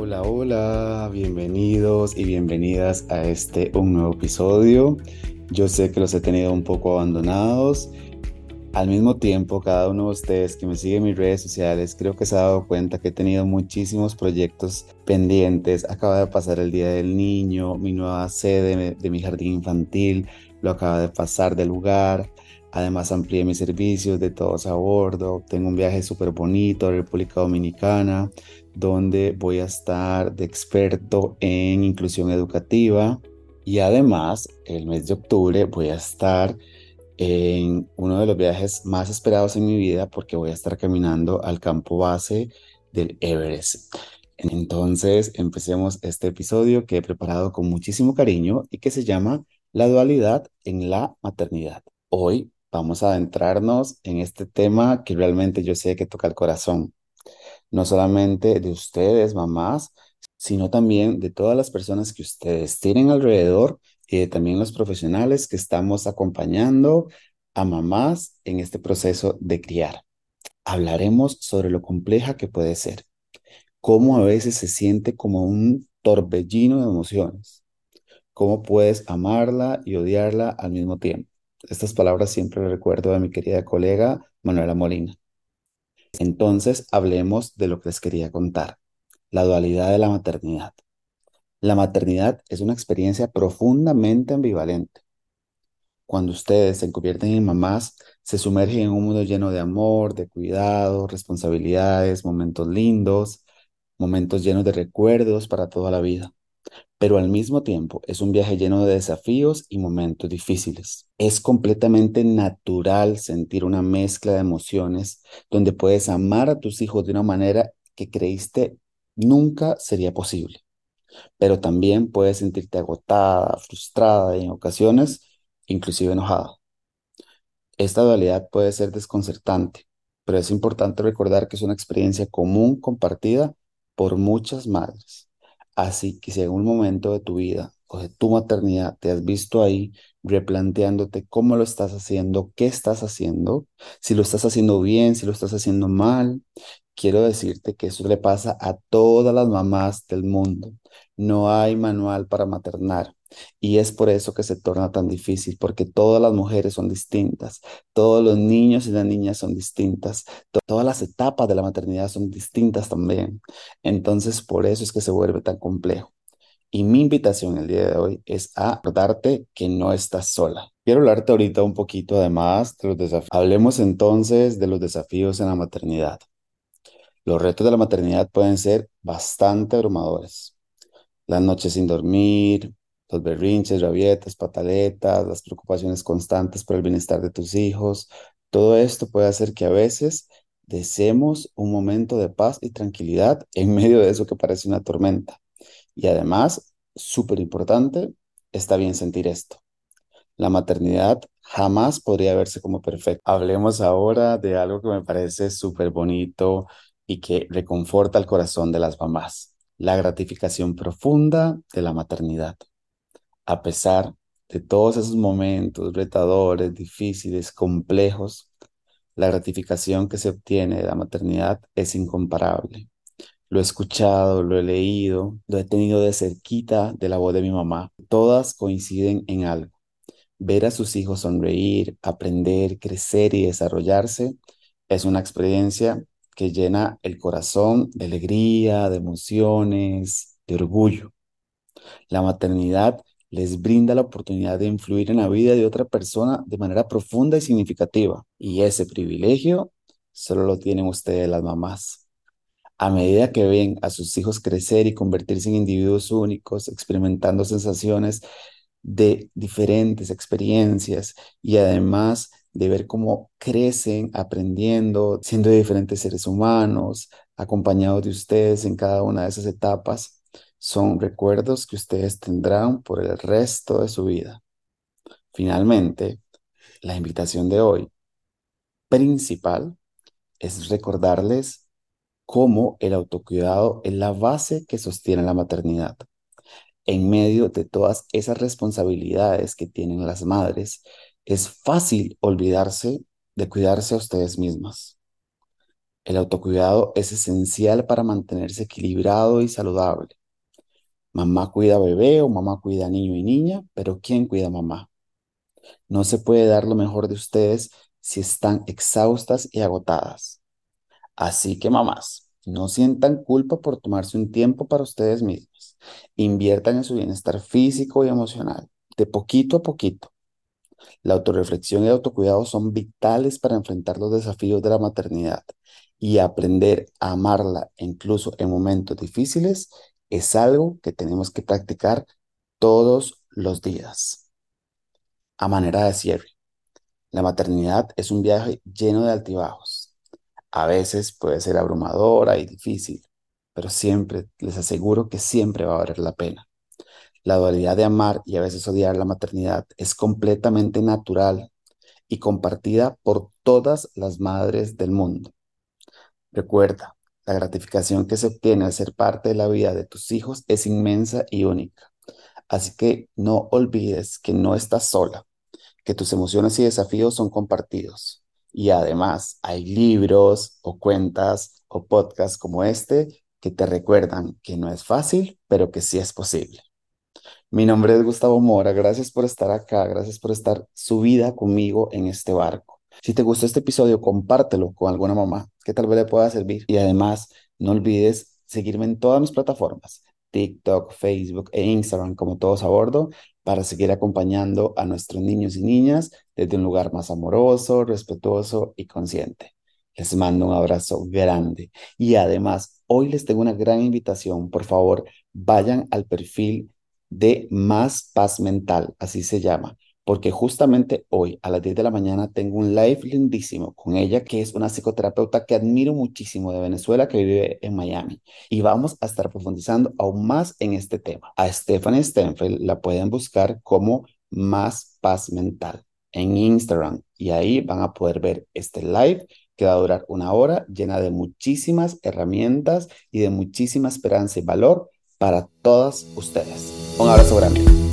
Hola, hola, bienvenidos y bienvenidas a este un nuevo episodio. Yo sé que los he tenido un poco abandonados. Al mismo tiempo, cada uno de ustedes que me sigue en mis redes sociales, creo que se ha dado cuenta que he tenido muchísimos proyectos pendientes. Acaba de pasar el Día del Niño, mi nueva sede de mi jardín infantil, lo acaba de pasar de lugar. Además amplié mis servicios de todos a bordo. Tengo un viaje súper bonito a República Dominicana, donde voy a estar de experto en inclusión educativa. Y además, el mes de octubre voy a estar en uno de los viajes más esperados en mi vida porque voy a estar caminando al campo base del Everest. Entonces, empecemos este episodio que he preparado con muchísimo cariño y que se llama La dualidad en la maternidad. Hoy vamos a adentrarnos en este tema que realmente yo sé que toca el corazón, no solamente de ustedes, mamás, sino también de todas las personas que ustedes tienen alrededor y de también los profesionales que estamos acompañando a mamás en este proceso de criar. Hablaremos sobre lo compleja que puede ser, cómo a veces se siente como un torbellino de emociones, cómo puedes amarla y odiarla al mismo tiempo estas palabras siempre recuerdo a mi querida colega Manuela Molina. Entonces, hablemos de lo que les quería contar, la dualidad de la maternidad. La maternidad es una experiencia profundamente ambivalente. Cuando ustedes se convierten en mamás, se sumergen en un mundo lleno de amor, de cuidado, responsabilidades, momentos lindos, momentos llenos de recuerdos para toda la vida pero al mismo tiempo es un viaje lleno de desafíos y momentos difíciles. Es completamente natural sentir una mezcla de emociones donde puedes amar a tus hijos de una manera que creíste nunca sería posible, pero también puedes sentirte agotada, frustrada y en ocasiones inclusive enojada. Esta dualidad puede ser desconcertante, pero es importante recordar que es una experiencia común compartida por muchas madres. Así que si en un momento de tu vida o de tu maternidad te has visto ahí replanteándote cómo lo estás haciendo, qué estás haciendo, si lo estás haciendo bien, si lo estás haciendo mal, quiero decirte que eso le pasa a todas las mamás del mundo. No hay manual para maternar. Y es por eso que se torna tan difícil, porque todas las mujeres son distintas, todos los niños y las niñas son distintas, todas las etapas de la maternidad son distintas también. Entonces, por eso es que se vuelve tan complejo. Y mi invitación el día de hoy es a darte que no estás sola. Quiero hablarte ahorita un poquito además de los desafíos. Hablemos entonces de los desafíos en la maternidad. Los retos de la maternidad pueden ser bastante abrumadores. Las noches sin dormir, los berrinches, rabietas, pataletas, las preocupaciones constantes por el bienestar de tus hijos, todo esto puede hacer que a veces deseemos un momento de paz y tranquilidad en medio de eso que parece una tormenta. Y además, súper importante, está bien sentir esto. La maternidad jamás podría verse como perfecta. Hablemos ahora de algo que me parece súper bonito y que reconforta el corazón de las mamás, la gratificación profunda de la maternidad a pesar de todos esos momentos retadores, difíciles, complejos, la gratificación que se obtiene de la maternidad es incomparable. Lo he escuchado, lo he leído, lo he tenido de cerquita de la voz de mi mamá. Todas coinciden en algo. Ver a sus hijos sonreír, aprender, crecer y desarrollarse es una experiencia que llena el corazón de alegría, de emociones, de orgullo. La maternidad les brinda la oportunidad de influir en la vida de otra persona de manera profunda y significativa. Y ese privilegio solo lo tienen ustedes las mamás. A medida que ven a sus hijos crecer y convertirse en individuos únicos, experimentando sensaciones de diferentes experiencias y además de ver cómo crecen aprendiendo, siendo diferentes seres humanos, acompañados de ustedes en cada una de esas etapas, son recuerdos que ustedes tendrán por el resto de su vida. Finalmente, la invitación de hoy principal es recordarles cómo el autocuidado es la base que sostiene la maternidad. En medio de todas esas responsabilidades que tienen las madres, es fácil olvidarse de cuidarse a ustedes mismas. El autocuidado es esencial para mantenerse equilibrado y saludable. Mamá cuida bebé o mamá cuida niño y niña, pero ¿quién cuida mamá? No se puede dar lo mejor de ustedes si están exhaustas y agotadas. Así que mamás, no sientan culpa por tomarse un tiempo para ustedes mismas. Inviertan en su bienestar físico y emocional, de poquito a poquito. La autorreflexión y el autocuidado son vitales para enfrentar los desafíos de la maternidad y aprender a amarla incluso en momentos difíciles es algo que tenemos que practicar todos los días. A manera de cierre, la maternidad es un viaje lleno de altibajos. A veces puede ser abrumadora y difícil, pero siempre, les aseguro que siempre va a valer la pena. La dualidad de amar y a veces odiar la maternidad es completamente natural y compartida por todas las madres del mundo. Recuerda, la gratificación que se obtiene al ser parte de la vida de tus hijos es inmensa y única. Así que no olvides que no estás sola, que tus emociones y desafíos son compartidos. Y además hay libros o cuentas o podcasts como este que te recuerdan que no es fácil, pero que sí es posible. Mi nombre es Gustavo Mora, gracias por estar acá, gracias por estar subida conmigo en este barco. Si te gustó este episodio, compártelo con alguna mamá que tal vez le pueda servir. Y además, no olvides seguirme en todas mis plataformas, TikTok, Facebook e Instagram, como todos a bordo, para seguir acompañando a nuestros niños y niñas desde un lugar más amoroso, respetuoso y consciente. Les mando un abrazo grande. Y además, hoy les tengo una gran invitación. Por favor, vayan al perfil de Más Paz Mental, así se llama porque justamente hoy a las 10 de la mañana tengo un live lindísimo con ella, que es una psicoterapeuta que admiro muchísimo de Venezuela, que vive en Miami. Y vamos a estar profundizando aún más en este tema. A Stephanie Stenfeld la pueden buscar como Más Paz Mental en Instagram y ahí van a poder ver este live que va a durar una hora llena de muchísimas herramientas y de muchísima esperanza y valor para todas ustedes. Un abrazo grande.